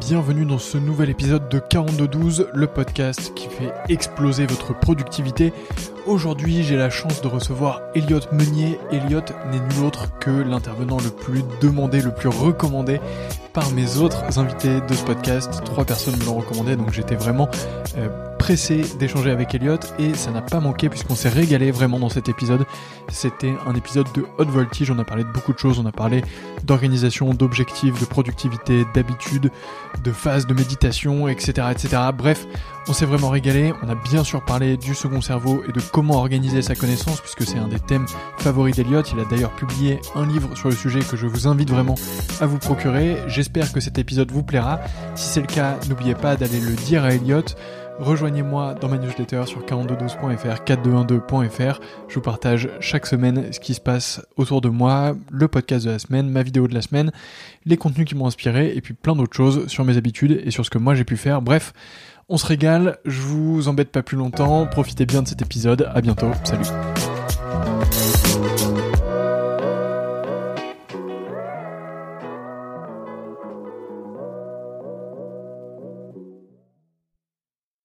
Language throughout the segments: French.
bienvenue dans ce nouvel épisode de 4212, le podcast qui fait exploser votre productivité. Aujourd'hui, j'ai la chance de recevoir Elliot Meunier. Elliot n'est nul autre que l'intervenant le plus demandé, le plus recommandé par mes autres invités de ce podcast. Trois personnes me l'ont recommandé, donc j'étais vraiment euh, pressé d'échanger avec Elliot et ça n'a pas manqué puisqu'on s'est régalé vraiment dans cet épisode. C'était un épisode de Hot Voltage, on a parlé de beaucoup de choses, on a parlé d'organisation, d'objectifs, de productivité, d'habitude, de phases de méditation, etc., etc. Bref, on s'est vraiment régalé. On a bien sûr parlé du second cerveau et de comment organiser sa connaissance puisque c'est un des thèmes favoris d'Eliot. Il a d'ailleurs publié un livre sur le sujet que je vous invite vraiment à vous procurer. J'espère que cet épisode vous plaira. Si c'est le cas, n'oubliez pas d'aller le dire à Elliot. Rejoignez-moi dans ma newsletter sur 4212.fr, 4212.fr. Je vous partage chaque semaine ce qui se passe autour de moi, le podcast de la semaine, ma vidéo de la semaine, les contenus qui m'ont inspiré et puis plein d'autres choses sur mes habitudes et sur ce que moi j'ai pu faire. Bref, on se régale, je vous embête pas plus longtemps, profitez bien de cet épisode, à bientôt, salut.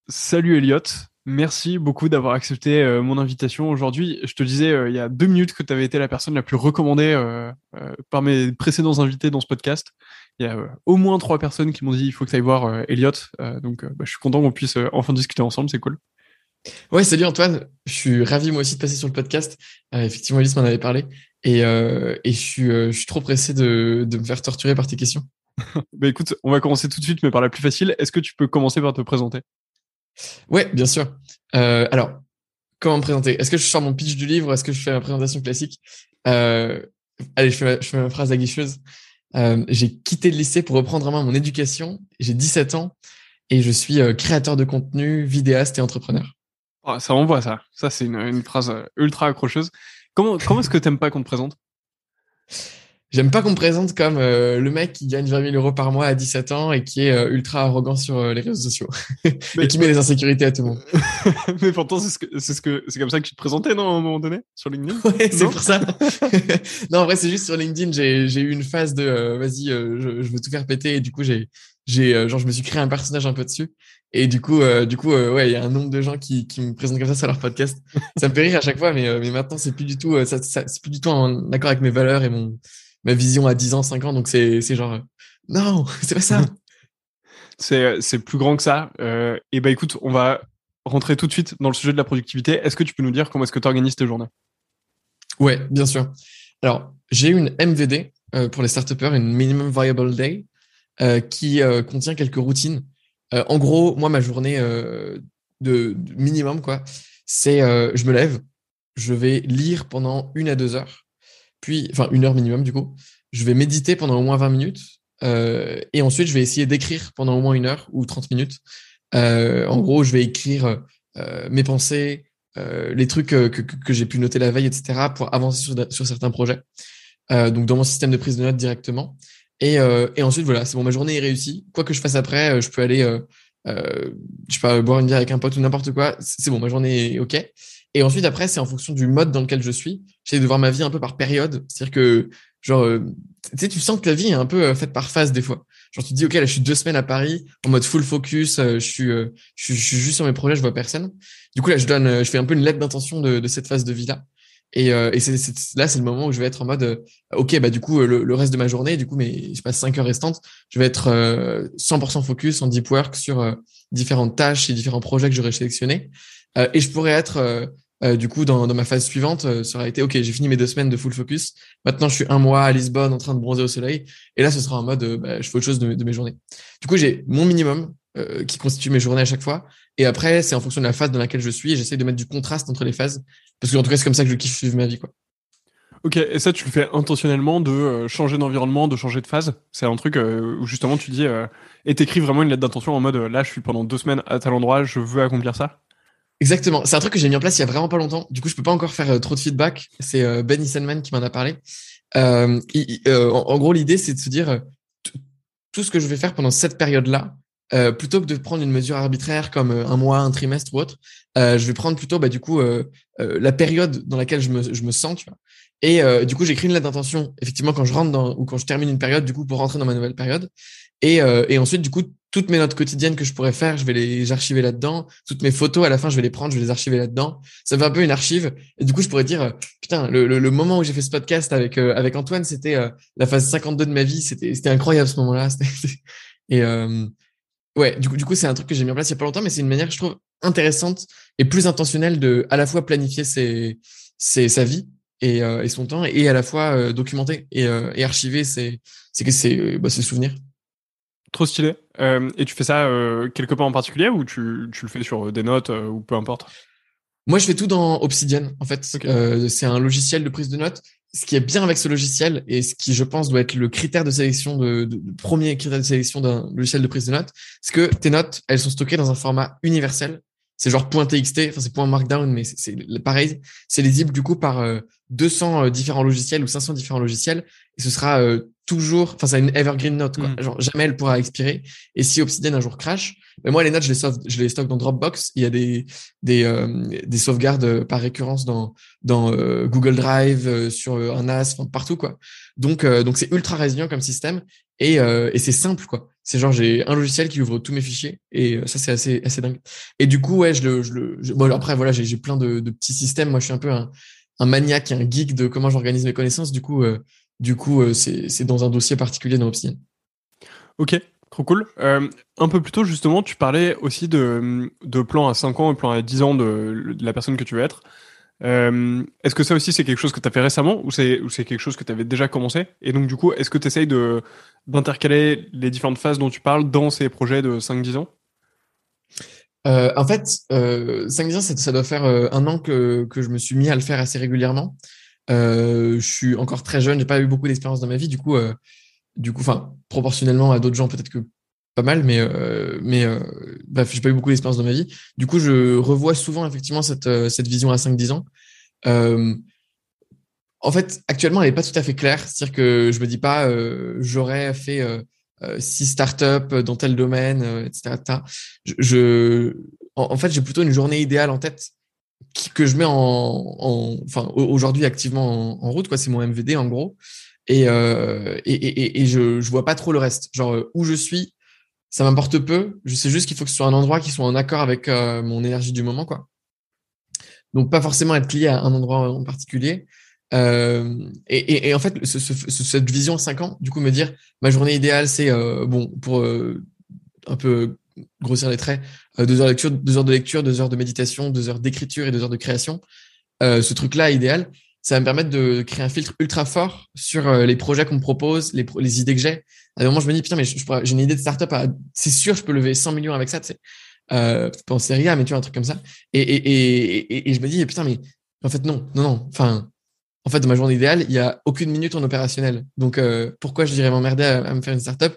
Salut Elliot, merci beaucoup d'avoir accepté euh, mon invitation aujourd'hui. Je te disais euh, il y a deux minutes que tu avais été la personne la plus recommandée euh, par mes précédents invités dans ce podcast. Il y a au moins trois personnes qui m'ont dit il faut que tu ailles voir Elliot. donc bah, je suis content qu'on puisse enfin discuter ensemble, c'est cool. Ouais, salut Antoine. Je suis ravi moi aussi de passer sur le podcast. effectivement, Elise m'en avait parlé. Et, et je, suis, je suis trop pressé de, de me faire torturer par tes questions. bah écoute, on va commencer tout de suite, mais par la plus facile. Est-ce que tu peux commencer par te présenter? Ouais, bien sûr. Euh, alors, comment me présenter? Est-ce que je sors mon pitch du livre? Est-ce que je fais ma présentation classique? Euh, Allez, je fais, ma, phrase aguicheuse. Euh, j'ai quitté le lycée pour reprendre en main mon éducation. J'ai 17 ans et je suis euh, créateur de contenu, vidéaste et entrepreneur. Oh, ça envoie ça. Ça, c'est une, phrase ultra accrocheuse. Comment, comment est-ce que tu n'aimes pas qu'on te présente? J'aime pas qu'on me présente comme euh, le mec qui gagne 20 000 euros par mois à 17 ans et qui est euh, ultra arrogant sur euh, les réseaux sociaux et qui met les insécurités à tout le monde. mais pourtant, c'est ce que, c'est ce que, c'est comme ça que tu te présentais, non, à un moment donné, sur LinkedIn? Ouais, c'est pour ça. non, en vrai, c'est juste sur LinkedIn, j'ai, j'ai eu une phase de, vas-y, je, je, veux tout faire péter et du coup, j'ai, j'ai, genre, je me suis créé un personnage un peu dessus. Et du coup, du coup, ouais, il y a un nombre de gens qui, qui me présentent comme ça sur leur podcast. ça me fait rire à chaque fois, mais, mais maintenant, c'est plus du tout, ça, ça c'est plus du tout en accord avec mes valeurs et mon, ma vision à 10 ans, 5 ans. Donc, c'est genre, non, c'est pas ça. c'est plus grand que ça. Euh, et bah, écoute, on va rentrer tout de suite dans le sujet de la productivité. Est-ce que tu peux nous dire comment est-ce que tu organises tes journées? Ouais, bien sûr. Alors, j'ai une MVD euh, pour les start une Minimum Viable Day, euh, qui euh, contient quelques routines. Euh, en gros, moi, ma journée de, de, minimum, quoi, c'est je me lève, je vais lire pendant une à deux heures puis, enfin une heure minimum du coup. Je vais méditer pendant au moins 20 minutes. Euh, et ensuite, je vais essayer d'écrire pendant au moins une heure ou 30 minutes. Euh, en gros, je vais écrire euh, mes pensées, euh, les trucs que, que, que j'ai pu noter la veille, etc., pour avancer sur, sur certains projets. Euh, donc, dans mon système de prise de notes directement. Et, et ensuite, voilà, c'est bon, ma journée est réussie. Quoi que je fasse après, je peux aller, je sais pas, boire une bière avec un pote ou n'importe quoi. C'est bon, ma journée est OK. Et ensuite, après, c'est en fonction du mode dans lequel je suis. J'essaie de voir ma vie un peu par période. C'est-à-dire que, genre, euh, tu sais, tu sens que ta vie est un peu euh, faite par phase des fois. Genre, tu te dis, OK, là, je suis deux semaines à Paris, en mode full focus, euh, je, suis, je, suis, juste sur mes projets, je vois personne. Du coup, là, je donne, je fais un peu une lettre d'intention de, cette phase de vie-là. Et, et là, c'est le moment où je vais être en mode, OK, bah, du coup, le, reste de ma journée, du coup, mais je passe cinq heures restantes, je vais être 100% focus en deep work sur différentes tâches et différents projets que j'aurais sélectionnés. et je pourrais être euh, du coup, dans, ma phase suivante, euh, ça aurait été OK, j'ai fini mes deux semaines de full focus. Maintenant, je suis un mois à Lisbonne en train de bronzer au soleil. Et là, ce sera en mode, euh, bah, je fais autre chose de, mes journées. Du coup, j'ai mon minimum euh, qui constitue mes journées à chaque fois. Et après, c'est en fonction de la phase dans laquelle je suis. Et j'essaie de mettre du contraste entre les phases. Parce que, en tout cas, c'est comme ça que je kiffe vivre ma vie. Quoi. Ok, et ça, tu le fais intentionnellement de changer d'environnement, de changer de phase? C'est un truc où justement tu dis, et t'écris vraiment une lettre d'intention en mode, là, je suis pendant deux semaines à tel endroit, je veux accomplir ça? Exactement. C'est un truc que j'ai mis en place il y a vraiment pas longtemps. Du coup, je peux pas encore faire euh, trop de feedback. C'est euh, Ben Issenman qui m'en a parlé. Euh, euh en, gros, l'idée, c'est de se dire tout ce que je vais faire pendant cette période-là, plutôt que de prendre une mesure arbitraire comme un mois, un trimestre ou autre, je vais prendre plutôt, bah, du coup, la période dans laquelle je me, je me sens, tu vois. Et du coup, j'écris une lettre d'intention, effectivement, quand je rentre dans, ou quand je termine une période, du coup, pour rentrer dans ma nouvelle période. Et ensuite, du coup, toutes mes notes quotidiennes que je pourrais faire, je vais les archiver là-dedans. Toutes mes photos, à la fin, je vais les prendre, je vais les archiver là-dedans. Ça fait un peu une archive. Et du coup, je pourrais dire, euh, putain, le, le, moment où j'ai fait ce podcast avec, avec Antoine, c'était la phase 52 de ma vie. C'était, c'était incroyable ce moment-là. Et ouais, du coup, du coup, c'est un truc que j'ai mis en place il y a pas longtemps, mais c'est une manière je trouve intéressante et plus intentionnelle de à la fois planifier ses, ses sa vie euh, et, son temps, et à la fois euh, documenter et, euh, et archiver ses, que ses, bah, ses souvenirs. Trop stylé. Et tu fais ça quelque part en particulier ou tu, tu le fais sur des notes ou peu importe? Moi, je fais tout dans Obsidian. En fait, c'est un logiciel de prise de notes. Ce qui est bien avec ce logiciel et ce qui, je pense, doit être le critère de sélection de, de, premier critère de sélection d'un logiciel de prise de notes, c'est que tes notes, elles sont stockées dans un format universel c'est genre .txt, enfin c'est .markdown, mais c'est pareil, c'est lisible du coup par 200 euh, différents logiciels ou 500 différents logiciels, et ce sera euh, toujours, enfin c'est une evergreen note, quoi. Mm. Genre jamais elle pourra expirer. Et si Obsidian un jour crash, mais moi les notes je les sauve, je les stocke dans Dropbox. Il y a des des euh, des sauvegardes par récurrence dans dans Google Drive, sur un NAS, partout quoi. Donc donc c'est ultra résilient comme système et et c'est simple quoi. C'est genre, j'ai un logiciel qui ouvre tous mes fichiers et euh, ça, c'est assez, assez dingue. Et du coup, ouais, je le, je le, bon, après, voilà, j'ai plein de, de, petits systèmes. Moi, je suis un peu un, un maniaque un geek de comment j'organise mes connaissances. Du coup, euh, du coup, euh, c'est dans un dossier particulier dans Obsidian. Ok, trop cool. Euh, un peu plus tôt, justement, tu parlais aussi de, de plan à 5 ans et plan à 10 ans de, de la personne que tu veux être. Est-ce que ça aussi, c'est quelque chose que tu as fait récemment ou c'est quelque chose que tu avais déjà commencé? Et donc, du coup, est-ce que tu essayes d'intercaler les différentes phases dont tu parles dans ces projets de 5-10 ans? Euh, en fait, euh, 5-10 ans, ça, doit faire euh, un an que, que je me suis mis à le faire assez régulièrement. Euh, je suis encore très jeune, j'ai pas eu beaucoup d'expérience dans ma vie, du coup, du coup, enfin, proportionnellement à d'autres gens, peut-être que pas mal, mais euh, mais bref, j'ai pas eu beaucoup d'expérience dans ma vie. Du coup, je revois souvent effectivement cette cette vision à 5-10 ans. En fait, actuellement, elle est pas tout à fait claire. C'est-à-dire que je me dis pas, j'aurais fait six startups dans tel domaine, etc., Je, je en, fait, j'ai plutôt une journée idéale en tête que je mets en, en enfin aujourd'hui activement en, en, route. Quoi, c'est mon MVD en gros. Et, et, et, et, je, je vois pas trop le reste. Genre où je suis, ça m'importe peu. Je sais juste qu'il faut que ce soit un endroit qui soit en accord avec euh, mon énergie du moment, quoi. Donc pas forcément être lié à un endroit en particulier. Euh, et, et, et, en fait, ce, ce, cette vision 5 ans, du coup, me dire ma journée idéale, c'est euh, bon pour euh, un peu grossir les traits, euh, deux heures de lecture, deux heures de lecture, deux heures de méditation, deux heures d'écriture et deux heures de création. ce truc-là idéal, ça va me permettre de créer un filtre ultra fort sur les projets qu'on me propose, les, les idées que j'ai, à un moment, je me dis, putain, mais j'ai une idée de startup, c'est sûr, je peux lever 100 millions avec ça, tu sais. Euh, pas en mais tu vois, un truc comme ça. Et, et, et, et, je me dis, putain, mais en fait, non, non, non. Enfin, en fait, dans ma journée idéale, il y a aucune minute en opérationnel. Donc, euh, pourquoi je dirais m'emmerder à, me faire une startup?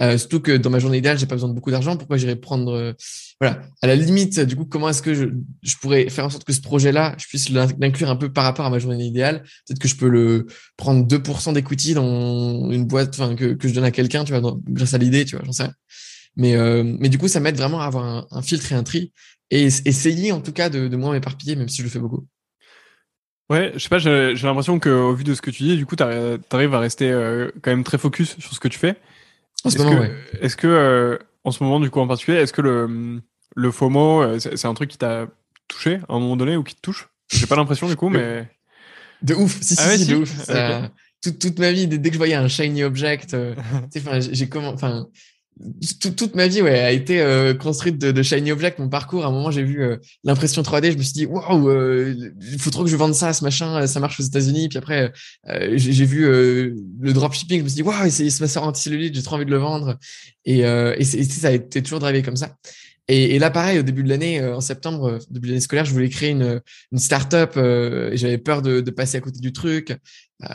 Euh, surtout que dans ma journée idéale, j'ai pas besoin de beaucoup d'argent. Pourquoi j'irais prendre, euh, voilà, à la limite, du coup, comment est-ce que je, pourrais faire en sorte que ce projet-là, je puisse l'inclure un peu par rapport à ma journée idéale? Peut-être que je peux le prendre 2% d'equity dans une boîte, enfin que, que je donne à quelqu'un, tu vois, grâce à l'idée, tu vois, j'en sais. Mais euh, mais du coup, ça m'aide vraiment à avoir un, un, filtre et un tri et essayer en tout cas de, de moins m'éparpiller, même si je le fais beaucoup. Ouais, je sais pas, j'ai l'impression qu'au vu de ce que tu dis, du coup, tu arrives à rester euh, quand même très focus sur ce que tu fais. Est-ce que, est-ce que euh, en ce moment, du coup, en particulier, est-ce que le, le FOMO, euh, c'est un truc qui t'a touché à un moment donné ou qui te touche? J'ai pas l'impression, du coup, mais. De ouf, si, ah si, de ouf. toute, toute, ma vie, dès, que je voyais un shiny object, euh, j'ai comment, enfin, toute, ma vie ouais, a été euh, construite de, de, shiny object. Mon parcours, à un moment, j'ai vu euh, l'impression 3D. Je me suis dit, waouh, euh, il faut trop que je vende ça, ce machin. Ça marche aux États-Unis. Puis après, j'ai vu le dropshipping. Je me suis dit, waouh, c'est ma sœur anti-cellulite. J'ai trop envie de le vendre. Et, et, ça a été toujours drivé comme ça. Et, et, là, pareil, au début de l'année, en septembre, début de l'année scolaire, je voulais créer une, une start-up et j'avais peur de, de, passer à côté du truc.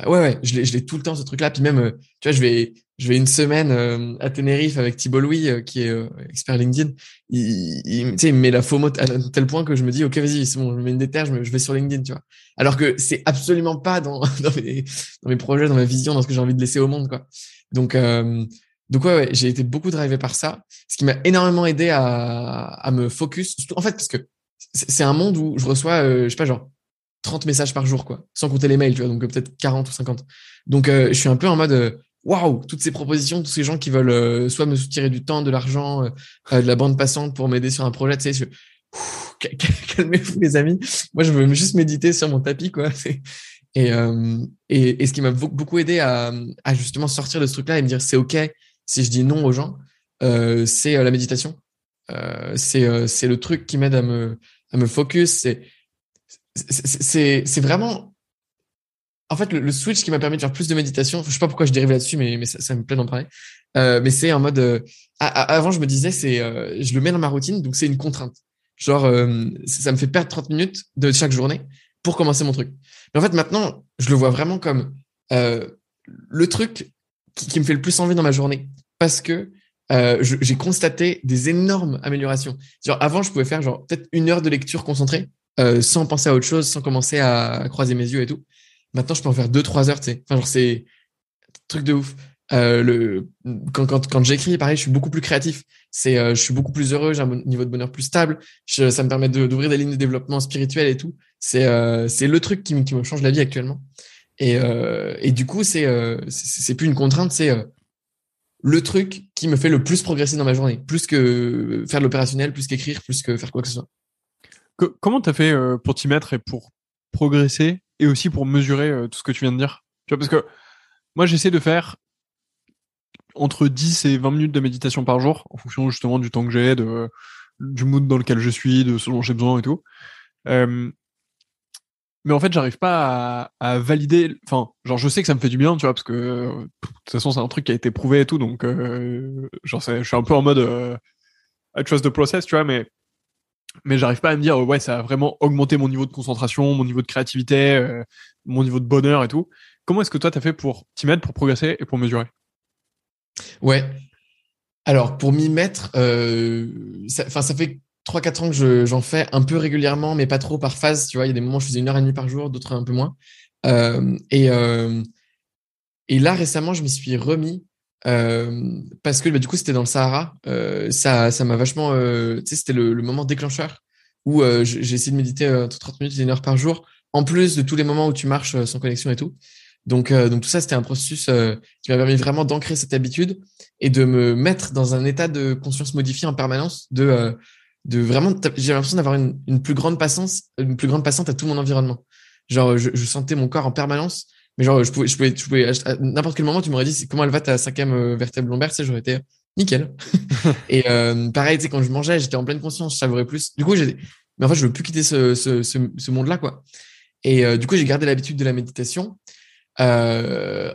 ouais, ouais, je l'ai tout le temps, ce truc-là. Puis même, tu vois, je vais, je vais une semaine euh, à Tenerife avec Thibault Louis, euh, qui est euh, expert LinkedIn. Il, il, il met la FOMO à tel point que je me dis, OK, vas-y, c'est bon, je mets une déterre, je, je vais sur LinkedIn, tu vois. Alors que c'est absolument pas dans, dans, mes, dans mes projets, dans ma vision, dans ce que j'ai envie de laisser au monde, quoi. Donc, donc ouais, ouais j'ai été beaucoup drivé par ça, ce qui m'a énormément aidé à, à me focus. En fait, parce que c'est un monde où je reçois, je sais pas, genre 30 messages par jour, quoi, sans compter les mails, tu vois, donc peut-être 40 ou 50. Donc, je suis un peu en mode, waouh, toutes ces propositions, tous ces gens qui veulent soit me soutirer du temps, de l'argent, de la bande passante pour m'aider sur un projet, tu sais, calmez-vous les amis. Moi, je veux juste méditer sur mon tapis, quoi. Et, euh, et, et, ce qui m'a beaucoup aidé à, à, justement sortir de ce truc-là et me dire c'est ok si je dis non aux gens, euh, c'est euh, la méditation. Euh, c'est euh, c'est le truc qui m'aide à me à me focus. C'est c'est vraiment en fait le, switch qui m'a permis de faire plus de méditation. Je sais pas pourquoi je dérive là-dessus, mais mais ça, me plaît d'en parler. mais c'est en mode avant je me disais c'est je le mets dans ma routine donc c'est une contrainte. Genre, euh, ça me fait perdre 30 minutes de chaque journée pour commencer mon truc. Mais en fait, maintenant, je le vois vraiment comme euh, le truc qui, me fait le plus envie dans ma journée. Parce que euh, j'ai constaté des énormes améliorations. Genre, avant, je pouvais faire genre peut-être une heure de lecture concentrée, euh, sans penser à autre chose, sans commencer à croiser mes yeux et tout. Maintenant, je peux en faire deux, trois heures, tu sais. Enfin, genre, c'est truc de ouf. Euh, le, quand, quand, quand j'écris, pareil, je suis beaucoup plus créatif. C'est, je suis beaucoup plus heureux, j'ai un niveau de bonheur plus stable. Ça me permet d'ouvrir des lignes de développement spirituel et tout. C'est, c'est le truc qui, qui, me change la vie actuellement. Et, euh, et du coup, c'est, c'est plus une contrainte, c'est le truc qui me fait le plus progresser dans ma journée, plus que faire l'opérationnel, plus qu'écrire, plus que faire quoi que ce soit. comment tu as fait pour t'y mettre et pour progresser et aussi pour mesurer tout ce que tu viens de dire? Tu vois, parce que moi, j'essaie de faire entre 10 et 20 minutes de méditation par jour, en fonction justement du temps que j'ai, du mood dans lequel je suis, de ce dont j'ai besoin et tout. Euh, mais en fait, j'arrive pas à, valider. Enfin, genre, je sais que ça me fait du bien, tu vois, parce que de toute façon, c'est un truc qui a été prouvé et tout, donc euh, genre, je suis un peu en mode euh, I trust the process, tu vois, mais mais j'arrive pas à me dire ouais, ça a vraiment augmenté mon niveau de concentration, mon niveau de créativité, euh, mon niveau de bonheur et tout. Comment est-ce que toi t'as fait pour t'y mettre, pour progresser et pour mesurer? Ouais. Alors, pour m'y mettre, ça, ça fait 3-4 ans que j'en fais un peu régulièrement, mais pas trop par phase. Tu vois, il y a des moments où je faisais une heure et demie par jour, d'autres un peu moins. Euh, et, euh, et là, récemment, je m'y suis remis euh, parce que bah, du coup, c'était dans le Sahara. Ça ça m'a vachement. Tu sais, c'était le, moment déclencheur où j'ai essayé de méditer entre 30 minutes et une heure par jour, en plus de tous les moments où tu marches sans connexion et tout. Donc, donc tout ça, c'était un processus qui m'a permis vraiment d'ancrer cette habitude et de me mettre dans un état de conscience modifié en permanence, de, de vraiment, j'ai l'impression d'avoir une, une, plus grande patience, une plus grande patience à tout mon environnement. Genre, je, je, sentais mon corps en permanence, mais genre, je pouvais, je pouvais, je pouvais à n'importe quel moment, tu m'aurais dit comment elle va ta cinquième vertèbre lombaire, sais, j'aurais été nickel. et pareil, tu sais, quand je mangeais, j'étais en pleine conscience, je savourais plus. Du coup, j'ai, mais en fait, je veux plus quitter ce, ce, ce, ce monde-là, quoi. Et du coup, j'ai gardé l'habitude de la méditation. Euh,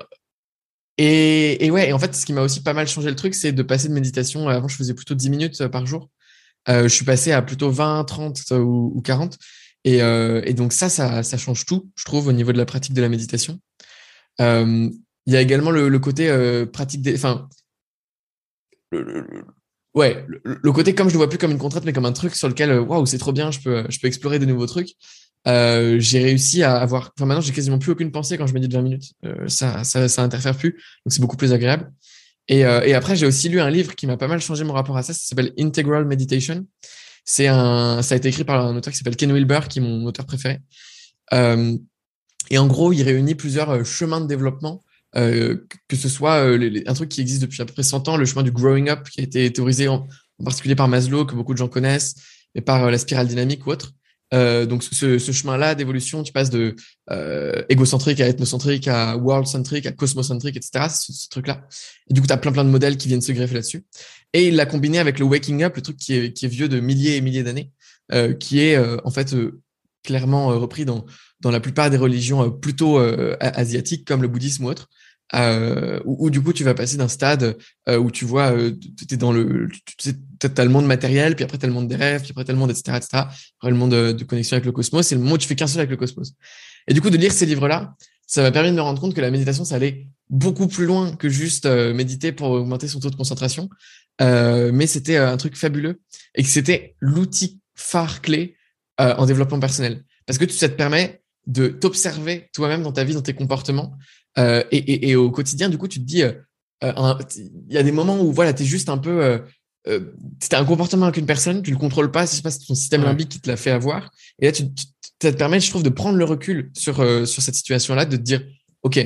et, et, ouais, et en fait, ce qui m'a aussi pas mal changé le truc, c'est de passer de méditation. Avant, je faisais plutôt 10 minutes euh, par jour. Euh, je suis passé à plutôt 20, 30 ou, ou 40. Et, euh, et, donc ça, ça, change tout, je trouve, au niveau de la pratique de la méditation. Euh, il y a également le, côté euh, pratique des, enfin, le, ouais, le, côté comme je le vois plus comme une contrainte, mais comme un truc sur lequel, waouh, c'est trop bien, je peux, je peux explorer de nouveaux trucs. Euh, j'ai réussi à avoir. Enfin, maintenant, j'ai quasiment plus aucune pensée quand je médite 20 minutes. Euh, ça, ça, ça interfère plus, donc c'est beaucoup plus agréable. Et, euh, et après, j'ai aussi lu un livre qui m'a pas mal changé mon rapport à ça. Ça s'appelle Integral Meditation. C'est un, ça a été écrit par un auteur qui s'appelle Ken Wilber, qui est mon auteur préféré. Euh, et en gros, il réunit plusieurs euh, chemins de développement, euh, que ce soit les, un truc qui existe depuis à peu près 100 ans, le chemin du growing up, qui a été théorisé en, en particulier par Maslow, que beaucoup de gens connaissent, et par la spirale dynamique ou autre. Euh, donc ce, chemin-là d'évolution, tu passes de euh, égocentrique à ethnocentrique, à world-centrique, à cosmocentrique, etc. Ce, ce truc-là. Et du coup, tu as plein plein de modèles qui viennent se greffer là-dessus. Et il l'a combiné avec le waking up, le truc qui est, vieux de milliers et milliers d'années, euh, qui est en fait clairement repris dans, dans la plupart des religions plutôt asiatiques comme le bouddhisme ou autre. Euh, où, où, du coup tu vas passer d'un stade euh, où tu vois euh, tu dans le tu as le monde matériel puis après tu as le monde rêves puis après tu as le monde etc etc après le monde de, de, connexion avec le cosmos c'est le moment où tu fais qu'un seul avec le cosmos. Et du coup de lire ces livres là ça m'a permis de me rendre compte que la méditation ça allait beaucoup plus loin que juste euh, méditer pour augmenter son taux de concentration. Euh, mais c'était un truc fabuleux et que c'était l'outil phare clé en développement personnel. Parce que ça te permet de t'observer toi-même dans ta vie, dans tes comportements, euh, et, et, et, au quotidien, du coup, tu te dis, euh, euh, il y a des moments où voilà, tu es juste un peu. Euh, euh, tu as un comportement avec une personne, tu le contrôles pas, c'est pas ton système limbique qui te l'a fait avoir. Et là, tu, tu, ça te permet, je trouve, de prendre le recul sur, sur cette situation-là, de te dire, OK,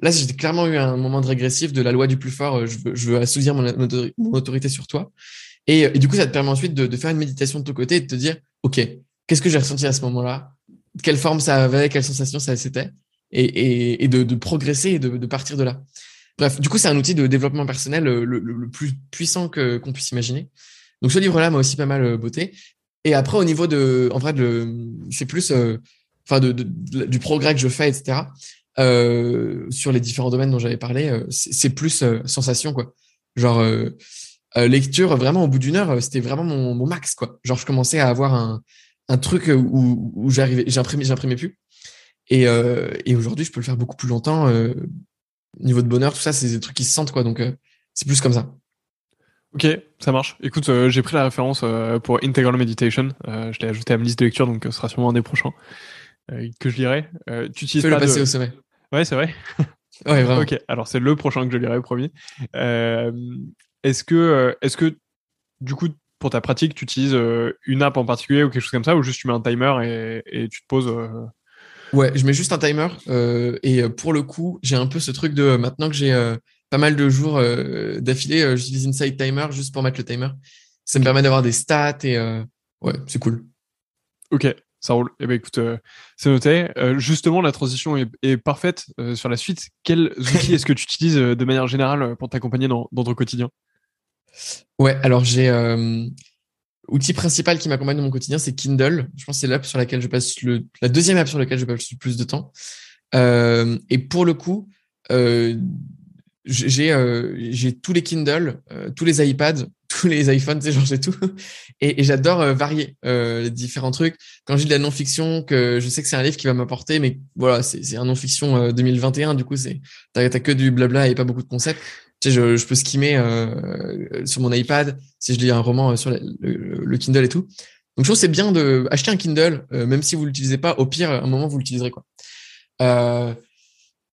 là, j'ai clairement eu un moment de régressif de la loi du plus fort, je veux, je veux assouvir mon, autorité sur toi. Et, du coup, ça te permet ensuite de, de, faire une méditation de ton côté et de te dire, OK, qu'est-ce que j'ai ressenti à ce moment-là? Quelle forme ça avait? Quelle sensation ça c'était? Et, de, progresser et de, partir de là. Bref, du coup, c'est un outil de développement personnel le, le, plus puissant que qu'on puisse imaginer. Donc, ce livre-là m'a aussi pas mal euh, beauté. Et après, au niveau de, en vrai, c'est plus, euh, enfin, de, du progrès que je fais, etc. Euh, sur les différents domaines dont j'avais parlé, euh, c'est plus sensation, quoi. Genre, lecture, vraiment, au bout d'une heure, c'était vraiment mon, max, quoi. Genre, je commençais à avoir un, un truc où, où j'arrivais, j'imprimais plus. Et, euh, et aujourd'hui, je peux le faire beaucoup plus longtemps. Euh, niveau de bonheur, tout ça, c'est des trucs qui se sentent, quoi. Donc, euh, c'est plus comme ça. Ok, ça marche. Écoute, j'ai pris la référence pour Integral Meditation. je l'ai ajouté à ma liste de lecture, donc ce sera sûrement un des prochains que je lirai. tu utilises pas le passer au sommet. Ouais, c'est vrai. ouais, vraiment. Ok, alors c'est le prochain que je lirai, promis. est-ce que, est-ce que, du coup, pour ta pratique, tu utilises une app en particulier ou quelque chose comme ça, ou juste tu mets un timer et, tu te poses Ouais, je mets juste un timer. Euh, et pour le coup, j'ai un peu ce truc de maintenant que j'ai pas mal de jours d'affilée, j'utilise Insight Timer juste pour mettre le timer. Ça me permet d'avoir des stats et ouais, c'est cool. Ok, ça roule. Eh ben écoute, c'est noté. justement, la transition est, parfaite sur la suite. Quels outils est-ce que tu utilises de manière générale pour t'accompagner dans, dans, ton quotidien? Ouais, alors j'ai euh, outil principal qui m'accompagne dans mon quotidien, c'est Kindle. Je pense que c'est l'app sur laquelle je passe le la deuxième app sur laquelle je passe le plus de temps. Euh, et pour le coup, euh, j'ai euh, j'ai tous les Kindle, euh, tous les iPads, tous les iPhones, tu sais, genre j'ai tout. Et, j'adore euh, varier les différents trucs. Quand j'ai de la non-fiction, que je sais que c'est un livre qui va m'apporter, mais voilà, c'est un non-fiction 2021, du coup c'est t'as que du blabla et pas beaucoup de concepts je, peux skimmer euh, sur mon iPad si je lis un roman euh, sur le, Kindle et tout. Donc je trouve c'est bien de acheter un Kindle, euh, même si vous l'utilisez pas. Au pire, à un moment vous l'utiliserez quoi.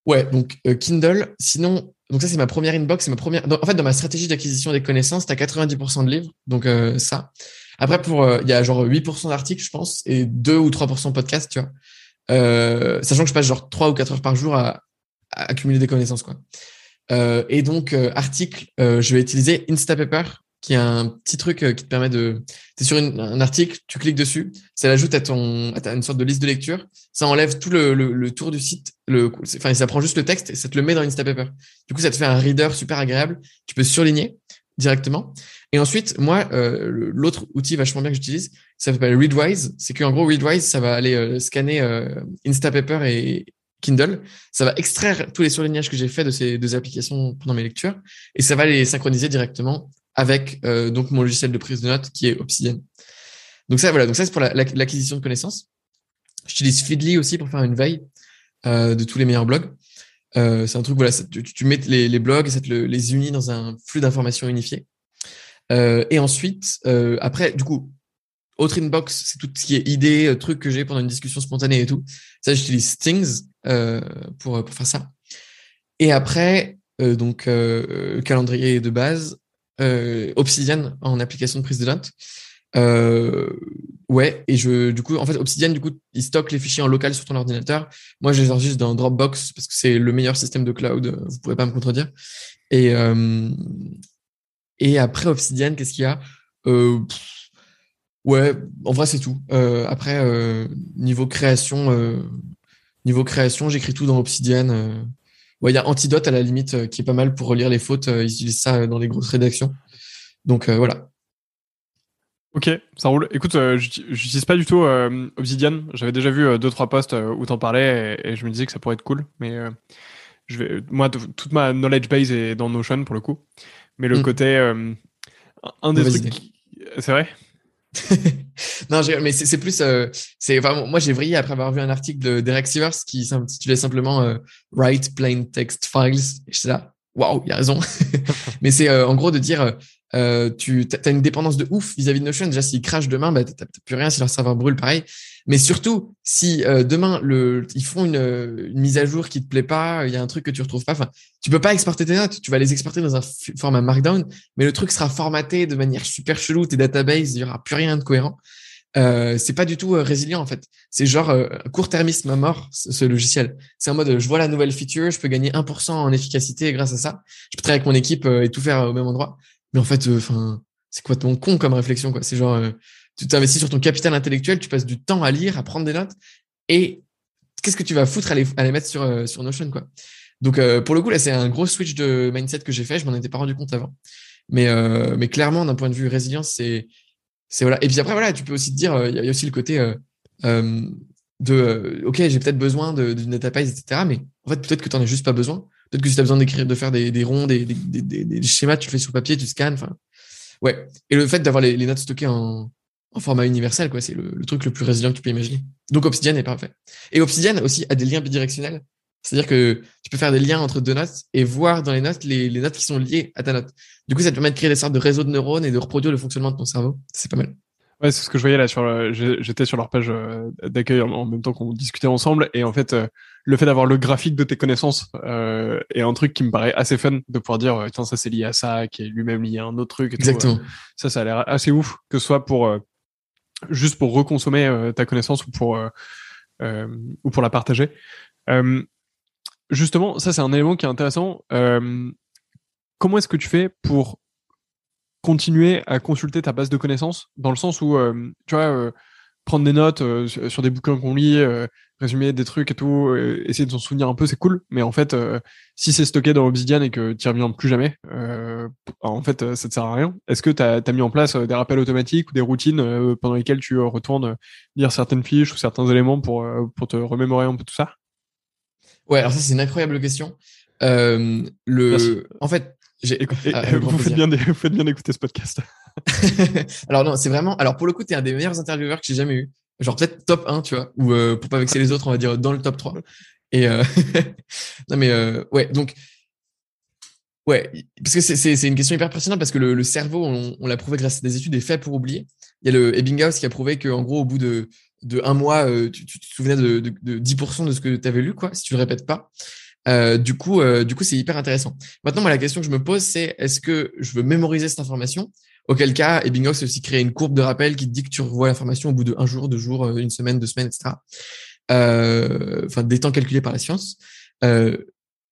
Ouais, donc Kindle. Sinon, donc ça c'est ma première inbox, c'est ma première. en fait, dans ma stratégie d'acquisition des connaissances, t'as 90% de livres, donc ça. Après, pour il y a genre 8% d'articles, je pense, et 2 ou 3% de podcasts, tu vois. sachant que je passe genre 3 ou 4 heures par jour à accumuler des connaissances, quoi. Euh, et donc, euh, article, euh, je vais utiliser Instapaper, qui est un petit truc qui te permet de... Tu es sur un article, tu cliques dessus, ça l'ajoute à, ton, à une sorte de liste de lecture, ça enlève tout le, le, tour du site, le, enfin, ça prend juste le texte et ça te le met dans Instapaper. Du coup, ça te fait un reader super agréable, tu peux surligner directement. Et ensuite, moi, euh, l'autre outil vachement bien que j'utilise, ça s'appelle Readwise. C'est qu'en gros, Readwise, ça va aller scanner Instapaper et, Kindle, ça va extraire tous les surlignages que j'ai fait de ces deux applications pendant mes lectures et ça va les synchroniser directement avec euh, donc mon logiciel de prise de notes qui est Obsidian. Donc ça voilà, donc ça c'est pour l'acquisition de connaissances. J'utilise Feedly aussi pour faire une veille euh, de tous les meilleurs blogs. Euh, c'est un truc voilà, tu, mets les, blogs et ça te les unit dans un flux d'informations unifié. et ensuite, après, du coup, autre inbox, c'est tout ce qui est idées, trucs que j'ai pendant une discussion spontanée et tout. Ça, j'utilise Stings euh, pour, pour faire ça. Et après, euh, donc, euh, calendrier de base, Obsidian en application de prise de notes. ouais, et je, du coup, en fait, Obsidian, du coup, il stocke les fichiers en local sur ton ordinateur. Moi, je les enregistre dans Dropbox parce que c'est le meilleur système de cloud. Vous pourrez pas me contredire. Et, et après Obsidian, qu'est-ce qu'il y a? Euh, Ouais, en vrai, c'est tout. Euh, après, euh, niveau création, euh, niveau création, j'écris tout dans Obsidian. Ouais, il y a Antidote à la limite qui est pas mal pour relire les fautes. ils utilisent ça dans les grosses rédactions. Donc voilà. Ok, ça roule. Écoute, j'utilise pas du tout Obsidian. J'avais déjà vu deux trois posts où t'en parlais et, je me disais que ça pourrait être cool. Mais je vais, moi, toute ma knowledge base est dans Notion pour le coup. Mais le hmm. côté, un des trucs, c'est vrai? non, mais c'est plus, euh, c'est moi j'ai vrillé après avoir vu un article de Derek Sivers qui s'intitulait simplement euh, Write Plain Text Files. Et j'étais là, waouh, il a raison. mais c'est euh, en gros de dire, tu as une dépendance de ouf vis-à-vis de Notion. Déjà, s'ils crachent demain, bah, t'as plus rien. Si leur serveur brûle, pareil. Mais surtout, si euh, demain le, ils font une, une, mise à jour qui te plaît pas, il y a un truc que tu retrouves pas. Enfin, tu peux pas exporter tes notes. Tu vas les exporter dans un format Markdown, mais le truc sera formaté de manière super chelou. Tes databases, il y aura plus rien de cohérent. euh, c'est pas du tout euh, résilient en fait. C'est genre euh, court-termisme à mort ce, logiciel. C'est en mode je vois la nouvelle feature, je peux gagner 1% en efficacité grâce à ça. Je peux travailler avec mon équipe et tout faire au même endroit. Mais en fait, enfin, c'est quoi ton con comme réflexion quoi? C'est genre tu t'investis sur ton capital intellectuel, tu passes du temps à lire, à prendre des notes et qu'est-ce que tu vas foutre à les, à les mettre sur sur Notion quoi? Donc pour le coup là, c'est un gros switch de mindset que j'ai fait. Je m'en étais pas rendu compte avant. Mais, mais clairement, d'un point de vue résilience, c'est c'est voilà. Et puis après, voilà, tu peux aussi te dire, euh, il y, a aussi le côté euh, euh, de, ok, j'ai peut-être besoin d'une database, etc. Mais en fait, peut-être que tu n'en as juste pas besoin. Peut-être que si tu as besoin d'écrire, de faire des, des ronds, des, des, schémas, tu le fais sur papier, tu scannes. Enfin, ouais. Et le fait d'avoir les, notes stockées en, en format universel, quoi, c'est le, truc le plus résilient que tu peux imaginer. Donc Obsidian est parfait. Et Obsidian aussi a des liens bidirectionnels. C'est-à-dire que tu peux faire des liens entre deux notes et voir dans les notes les, les, notes qui sont liées à ta note. Du coup, ça te permet de créer des sortes de réseaux de neurones et de reproduire le fonctionnement de ton cerveau. C'est pas mal. Ouais, c'est ce que je voyais là sur j'étais sur leur page euh, d'accueil en même temps qu'on discutait ensemble et en fait euh, le fait d'avoir le graphique de tes connaissances euh, est un truc qui me paraît assez fun de pouvoir dire euh, tiens ça c'est lié à ça qui est lui-même lié à un autre truc et Exactement. ça ça a l'air assez ouf que ce soit pour juste pour reconsommer ta connaissance ou pour ou pour la partager. justement, ça c'est un élément qui est intéressant. comment est-ce que tu fais pour continuer à consulter ta base de connaissances dans le sens où, euh, tu vois, euh, prendre des notes euh, sur des bouquins qu'on lit, résumer des trucs et tout, essayer de s'en souvenir un peu, c'est cool. Mais en fait, si c'est stocké dans Obsidian et que tu reviens plus jamais, en fait, ça te sert à rien. Est-ce que tu as, mis en place des rappels automatiques ou des routines pendant lesquelles tu retournes lire certaines fiches ou certains éléments pour, pour te remémorer un peu tout ça? Ouais, alors ça, c'est une incroyable question. le... En fait, ah, vous, faites bien vous faites bien d'écouter ce podcast. alors non, c'est vraiment. Alors pour le coup, tu es un des meilleurs intervieweurs que j'ai jamais eu. Genre peut-être top 1, tu vois, ou euh, pour pas vexer les autres, on va dire dans le top 3. Et euh... non mais euh, ouais, donc ouais, parce que c'est une question hyper pertinente parce que le, le cerveau, on, l'a prouvé grâce à des études, est fait pour oublier. Il y a le Ebbinghaus qui a prouvé qu'en gros, au bout de, de un mois, euh, tu, tu, te souvenais de, de, de 10% de ce que tu avais lu, quoi, si tu le répètes pas. Du coup, du coup, c'est hyper intéressant. Maintenant, moi, la question que je me pose, c'est est-ce que je veux mémoriser cette information Auquel cas, Ebbinghaus a aussi créé une courbe de rappel qui te dit que tu revois l'information au bout de un jour, deux jours, euh, une semaine, deux semaines, etc. Enfin, des temps calculés par la science.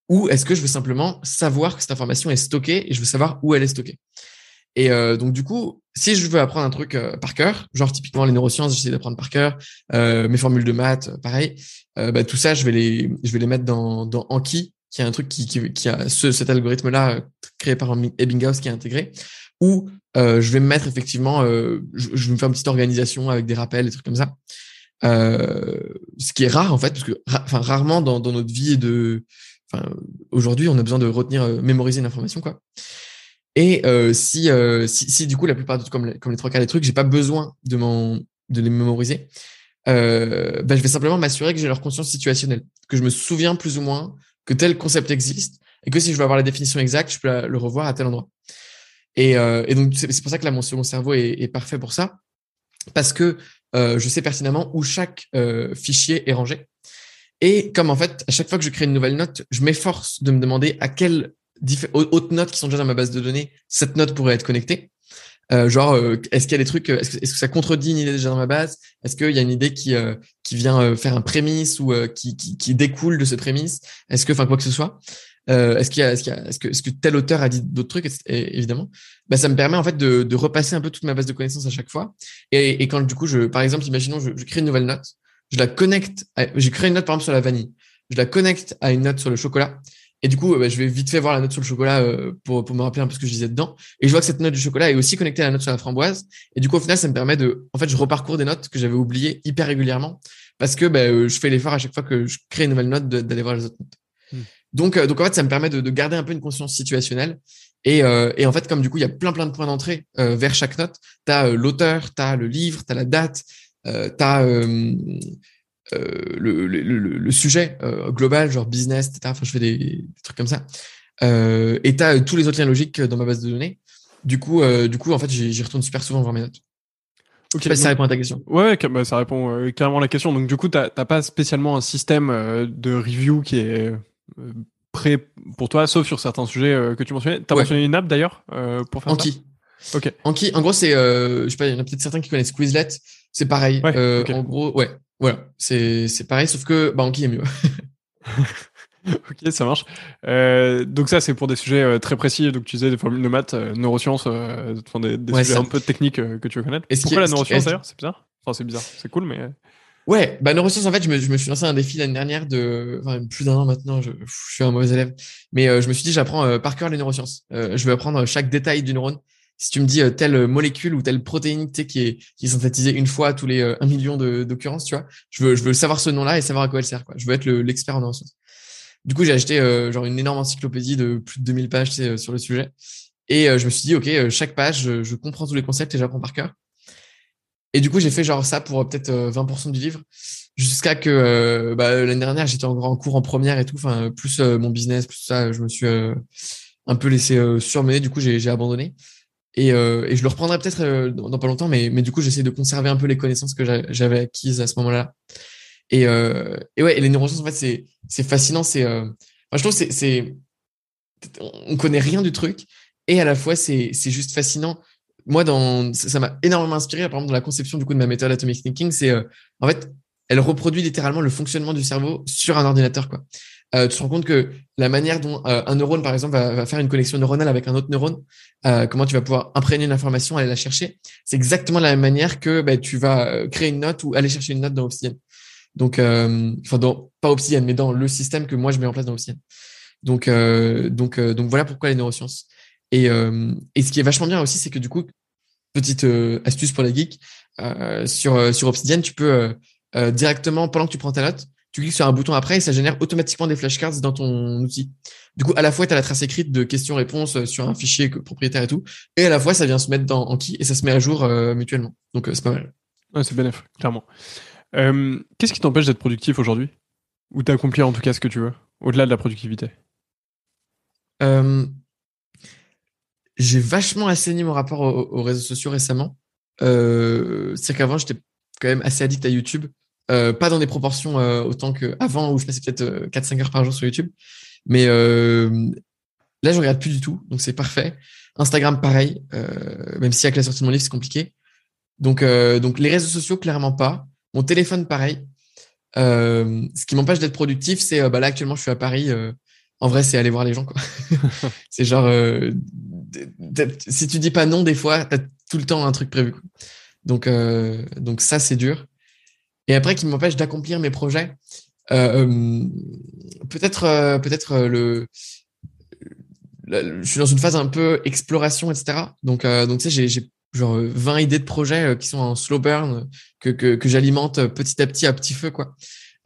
ou est-ce que je veux simplement savoir que cette information est stockée et je veux savoir où elle est stockée? Et euh, donc du coup, si je veux apprendre un truc euh, par cœur, genre typiquement les neurosciences, j'essaie d'apprendre par cœur, euh, mes formules de maths, pareil, bah, tout ça, je vais les, je vais les mettre dans, dans Anki, qui est un truc qui, qui, qui a ce, cet algorithme-là créé par Ebbinghaus qui est intégré, où je vais me mettre effectivement, je, je, vais me faire une petite organisation avec des rappels, des trucs comme ça. ce qui est rare en fait, parce que enfin rarement dans, dans notre vie de, enfin aujourd'hui, on a besoin de retenir, mémoriser une information quoi. Et euh, si, euh, si, si, du coup, la plupart de comme, comme les trois quarts des trucs, j'ai pas besoin de, mon, de les mémoriser, euh, ben, je vais simplement m'assurer que j'ai leur conscience situationnelle, que je me souviens plus ou moins que tel concept existe et que si je veux avoir la définition exacte, je peux le revoir à tel endroit. Et, euh, et donc, c'est pour ça que là, mon second cerveau est, est, parfait pour ça, parce que euh, je sais pertinemment où chaque euh, fichier est rangé. Et comme en fait, à chaque fois que je crée une nouvelle note, je m'efforce de me demander à quel autres notes qui sont déjà dans ma base de données, cette note pourrait être connectée. Euh, genre, euh, est-ce qu'il y a des trucs, est-ce que, est que, ça contredit une idée déjà dans ma base? Est-ce qu'il y a une idée qui euh, qui vient euh, faire un prémisse ou qui, qui, qui, découle de ce prémisse? Est-ce que, enfin quoi que ce soit Est-ce qu'il y a, est-ce qu'il y a, est-ce que, est-ce que tel auteur a dit d'autres trucs Évidemment, bah, ça me permet en fait de, de, repasser un peu toute ma base de connaissances à chaque fois. Et, et quand du coup, je, par exemple, imaginons, je, je crée une nouvelle note, je la connecte, j'ai créé une note par exemple sur la vanille, je la connecte à une note sur le chocolat. Et du coup, bah, je vais vite fait voir la note sur le chocolat euh, pour, pour me rappeler un peu ce que je disais dedans. Et je vois que cette note du chocolat est aussi connectée à la note sur la framboise. Et du coup, au final, ça me permet de, en fait, je reparcours des notes que j'avais oubliées hyper régulièrement parce que bah, euh, je fais l'effort à chaque fois que je crée une nouvelle note d'aller voir les autres notes. Hmm. Donc, euh, donc en fait, ça me permet de, de, garder un peu une conscience situationnelle. Et, et en fait, comme du coup, il y a plein plein de points d'entrée vers chaque note. Tu as l'auteur, tu as le livre, tu as la date, tu as euh, le, le, le, sujet euh, global, genre business, etc. Enfin, je fais des, des trucs comme ça. Euh, et tu as tous les autres liens logiques dans ma base de données. Du coup, du coup en fait, j'y retourne super souvent voir mes notes. Ok, ça répond à ta question. Ouais, bah, ça répond carrément à la question. Donc du coup, t'as pas spécialement un système de review qui est prêt pour toi, sauf sur certains sujets que tu mentionnais. T'as as mentionné une app d'ailleurs pour faire Anki. Ok. Anki, en gros, c'est, euh, je sais pas, il y en a peut-être certains qui connaissent Quizlet. C'est pareil. Ouais, Euh. En gros, ouais, voilà, c'est c'est pareil, sauf que bah, Anki est mieux. Ok, ça marche. Euh, donc ça, c'est pour des sujets euh, très précis. Donc tu disais des formules de maths, euh, neurosciences, euh, enfin, des, des Ouais, sujets ça. un peu techniques euh, que tu veux connaître. Et ce qui Pourquoi est- la neuroscience est-ce- d'ailleurs? C'est bizarre. Enfin, c'est bizarre. C'est cool, mais Ouais, bah neurosciences, en fait, je me, je me suis lancé un défi l'année dernière de, enfin, plus d'un an maintenant, je, je suis un mauvais élève, mais euh, je me suis dit, j'apprends euh, par cœur les neurosciences. Euh, je vais apprendre chaque détail du neurone. Si tu me dis euh, telle molécule ou telle protéine, tu sais, qui est, qui est synthétisée une fois tous les euh, un million d'occurrences, tu vois, je veux, je veux savoir ce nom-là et savoir à quoi elle sert, quoi. Je veux être le- l'expert en neurosciences. Du coup, j'ai acheté euh, genre une énorme encyclopédie de plus de 2000 pages, tu sais, sur le sujet. Et je me suis dit, OK, chaque page, je, je comprends tous les concepts et j'apprends par cœur. Et du coup, j'ai fait genre ça pour euh, peut-être euh, 20% du livre jusqu'à que euh, bah, l'année dernière j'étais en cours en première et tout enfin plus euh, mon business plus ça je me suis euh, un peu laissé euh, surmener. Du coup j'ai abandonné. Et, euh, et je le reprendrai peut-être euh, dans, dans pas longtemps mais mais du coup j'essaie de conserver un peu les connaissances que j'a- j'avais acquises à ce moment-là. Et euh, et ouais et les neurosciences en fait c'est fascinant c'est euh, je trouve c'est on connaît rien du truc. Et à la fois c'est juste fascinant moi ça m'a énormément inspiré par exemple dans la conception du coup de ma méthode atomic thinking c'est euh, en fait elle reproduit littéralement le fonctionnement du cerveau sur un ordinateur. Euh, tu te rends compte que la manière dont euh, un neurone, par exemple, va, faire une connexion neuronale avec un autre neurone, comment tu vas pouvoir imprégner une information, aller la chercher, c'est exactement la même manière que bah, tu vas créer une note ou aller chercher une note dans Obsidian. Donc, enfin, dans, pas Obsidian, mais dans le système que moi je mets en place dans Obsidian. Donc voilà pourquoi les neurosciences. Et, euh, et ce qui est vachement bien aussi, c'est que du coup, petite euh, astuce pour les geeks, euh, sur, sur Obsidian, tu peux directement, pendant que tu prends ta note, tu cliques sur un bouton après et ça génère automatiquement des flashcards dans ton outil. Du coup, à la fois, tu as la trace écrite de questions-réponses sur un fichier propriétaire et tout, et à la fois, ça vient se mettre dans Anki et ça se met à jour euh, mutuellement. Donc, euh, c'est pas mal. ouais, c'est bénéf, clairement. Euh, Qu'est-ce qui t'empêche d'être productif aujourd'hui? Ou d'accomplir en tout cas ce que tu veux, au-delà de la productivité? J'ai vachement assaini mon rapport aux, aux réseaux sociaux récemment. Euh, C'est qu'avant, j'étais quand même assez addict à YouTube. Euh, pas dans des proportions euh, autant qu'avant, où je passais peut-être euh, 4-5 heures par jour sur YouTube. Mais là, je regarde plus du tout, donc c'est parfait. Instagram, pareil, même si avec la sortie de mon livre, c'est compliqué. Donc, les réseaux sociaux, clairement pas. Mon téléphone, pareil. Ce qui m'empêche d'être productif, c'est bah là actuellement, je suis à Paris. en vrai, c'est aller voir les gens, c'est genre, si tu dis pas non des fois, t'as tout le temps un truc prévu. Donc, euh, donc ça, c'est dur. Et après, qui m'empêche d'accomplir mes projets, euh, peut-être, euh, peut-être euh, le, le, je suis dans une phase un peu exploration, etc. Donc, donc tu sais, j'ai genre 20 idées de projets qui sont en slow burn que que, que j'alimente petit à petit à petit feu, quoi.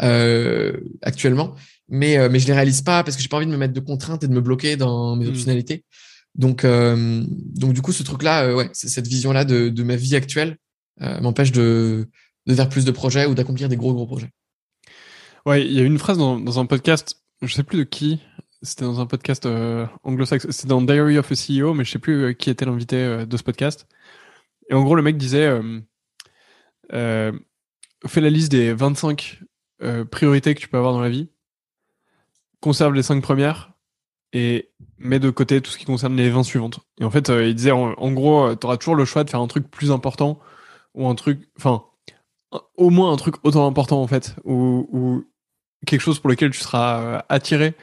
Euh, actuellement, mais mais je les réalise pas parce que j'ai pas envie de me mettre de contraintes et de me bloquer dans mes Mm. optionnalités. Donc euh, donc du coup, ce truc-là, euh, ouais, cette vision-là de, ma vie actuelle euh, m'empêche de de faire plus de projets ou d'accomplir des gros gros projets. Ouais, il y a une phrase dans, un podcast, je sais plus de qui, c'était dans un podcast anglo-saxon, c'était dans Diary of a CEO, mais je sais plus qui était l'invité de ce podcast. Et en gros, le mec disait fais la liste des 25 euh, priorités que tu peux avoir dans la vie, conserve les 5 premières et mets de côté tout ce qui concerne les 20 suivantes. Et en fait, euh, il disait en, gros, tu auras toujours le choix de faire un truc plus important ou un truc, enfin, au moins un truc autant important en fait, ou, quelque chose pour lequel tu seras euh, attiré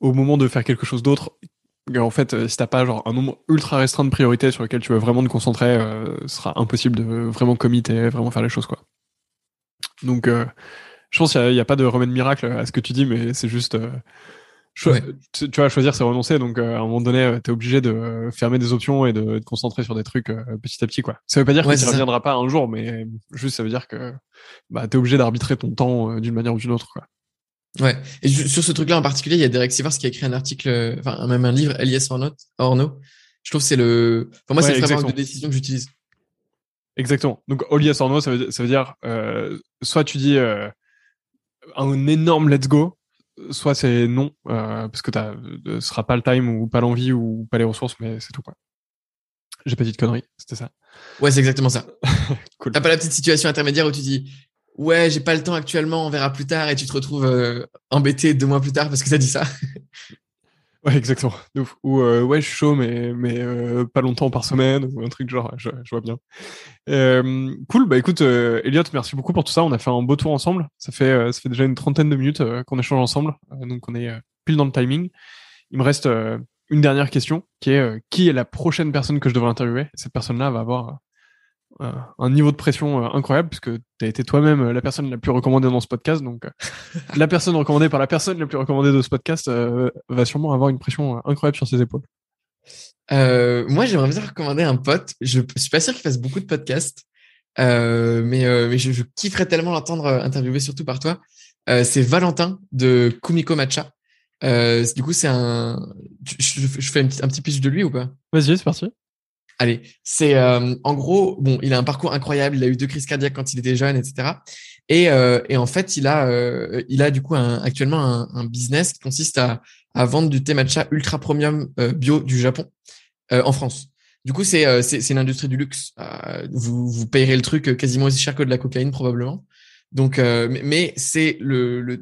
au moment de faire quelque chose d'autre. En fait, euh, si t'as pas genre un nombre ultra restreint de priorités sur lesquelles tu veux vraiment te concentrer, euh, ce sera impossible de vraiment commit et vraiment faire les choses quoi. Donc, euh, je pense qu'il n'y a, pas de remède miracle à ce que tu dis, mais c'est juste euh, ouais. tu, tu vois choisir c'est renoncer. Donc, euh, à un moment donné, t'es obligé de fermer des options et de, te concentrer sur des trucs euh, petit à petit quoi. Ça veut pas dire ouais, que tu reviendras pas un jour, mais juste ça veut dire que bah, t'es obligé d'arbitrer ton temps euh, d'une manière ou d'une autre quoi. Ouais. Et sur ce truc-là en particulier, il y a Derek Sivers qui a écrit un article, enfin même un livre, Elias or, not, or no. Je trouve que c'est le, enfin moi ouais, c'est le framework de décision que j'utilise. Exactement. Donc Elias or no, ça veut, ça veut dire euh, soit tu dis euh, un énorme let's go, soit c'est non euh, parce que t'as, ce sera pas le time ou pas l'envie ou pas les ressources, mais c'est tout quoi. J'ai pas dit de conneries, c'était ça. Ouais, c'est exactement ça. cool. T'as pas la petite situation intermédiaire où tu dis ouais, j'ai pas le temps actuellement, on verra plus tard, et tu te retrouves euh, embêté deux mois plus tard parce que ça dit ça. Ouais, exactement. Ou euh, ouais, je suis chaud, mais, mais euh, pas longtemps par semaine, ou un truc genre, je, je vois bien. Euh, cool, bah écoute, euh, Elliot, merci beaucoup pour tout ça. On a fait un beau tour ensemble. Ça fait, euh, ça fait déjà une trentaine de minutes qu'on échange ensemble, donc on est pile dans le timing. Il me reste une dernière question, qui est qui est la prochaine personne que je devrais interviewer? Cette personne-là va avoir euh, un niveau de pression euh, incroyable puisque tu as été toi-même euh, la personne la plus recommandée dans ce podcast. Donc, la personne recommandée par la personne la plus recommandée de ce podcast va sûrement avoir une pression incroyable sur ses épaules. moi, j'aimerais bien recommander un pote. Je, suis pas sûr qu'il fasse beaucoup de podcasts, mais, mais je, kifferais tellement l'entendre interviewer, surtout par toi. c'est Valentin de Kumiko Matcha. du coup, c'est un. Je, fais un petit, un petit pitch de lui ou pas? Vas-y, c'est parti. Allez, c'est euh, en gros, bon, il a un parcours incroyable. Il a eu deux crises cardiaques quand il était jeune, etc. Et, euh, et en fait, il a, euh, il a du coup actuellement un, business qui consiste à, à vendre du thé matcha ultra premium bio du Japon en France. Du coup, c'est c'est une industrie du luxe. vous vous payerez le truc quasiment aussi cher que de la cocaïne probablement. Donc, mais, c'est le,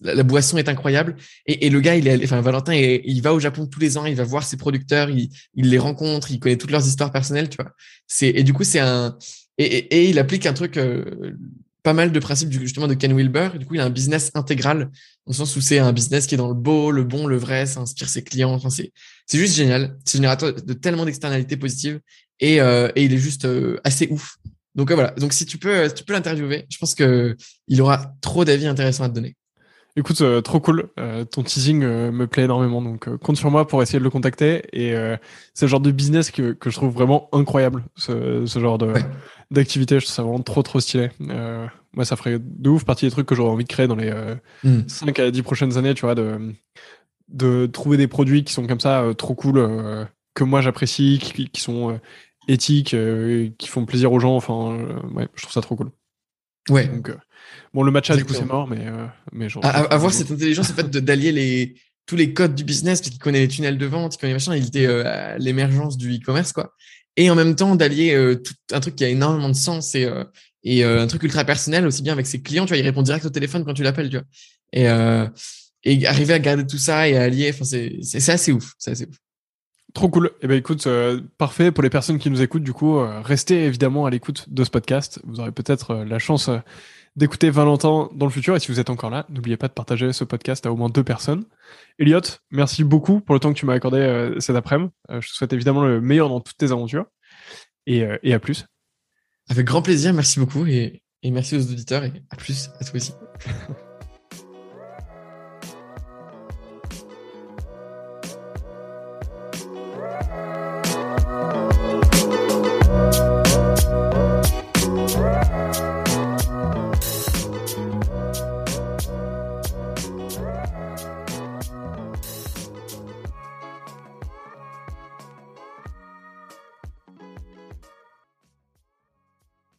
la, boisson est incroyable. Et, et, le gars, il est, enfin, Valentin, il va au Japon tous les ans, il va voir ses producteurs, il, il les rencontre, il connaît toutes leurs histoires personnelles, tu vois. C'est, et du coup, c'est un, et, et, il applique un truc, euh, pas mal de principes justement de Ken Wilber. Du coup, il a un business intégral, au sens où c'est un business qui est dans le beau, le bon, le vrai, ça inspire ses clients. Enfin, c'est, c'est juste génial. C'est générateur de tellement d'externalités positives et, euh, et il est juste euh, assez ouf. Donc voilà. Donc si tu peux, si tu peux l'interviewer, je pense que il aura trop d'avis intéressants à te donner. Écoute, euh, trop cool. Euh, ton teasing euh, me plaît énormément, donc compte sur moi pour essayer de le contacter. Et c'est le genre de business que, que je trouve vraiment incroyable, ce, ce genre de d'activité. Je trouve ça vraiment trop trop stylé. moi, ça ferait de ouf partie des trucs que j'aurais envie de créer dans les 5 hmm. à 10 prochaines années, tu vois, de de trouver des produits qui sont comme ça, trop cool, que moi j'apprécie, qui, qui, sont éthiques, qui font plaisir aux gens. Enfin, ouais, je trouve ça trop cool. Ouais. Donc, Bon, le match, du coup, c'est mort, mais, euh, mais genre. avoir cette intelligence, en fait, d'allier les, tous les codes du business, parce qu'il connaît les tunnels de vente, il connaît machin, il était euh, à l'émergence du e-commerce, quoi. Et en même temps, d'allier euh, tout un truc qui a énormément de sens et, et un truc ultra personnel, aussi bien avec ses clients, tu vois, il répond direct au téléphone quand tu l'appelles, tu vois. Et, et arriver à garder tout ça et à allier, enfin, c'est assez ouf, c'est assez ouf. Trop cool. Eh ben écoute, parfait pour les personnes qui nous écoutent. Du coup, restez évidemment à l'écoute de ce podcast. Vous aurez peut-être la chance d'écouter Valentin dans le futur. Et si vous êtes encore là, n'oubliez pas de partager ce podcast à au moins deux personnes. Elliot, merci beaucoup pour le temps que tu m'as accordé euh, cet après-midi. Euh, je te souhaite évidemment le meilleur dans toutes tes aventures. Et, euh, et à plus. Avec grand plaisir, merci beaucoup et, et merci aux auditeurs et à plus à toi aussi.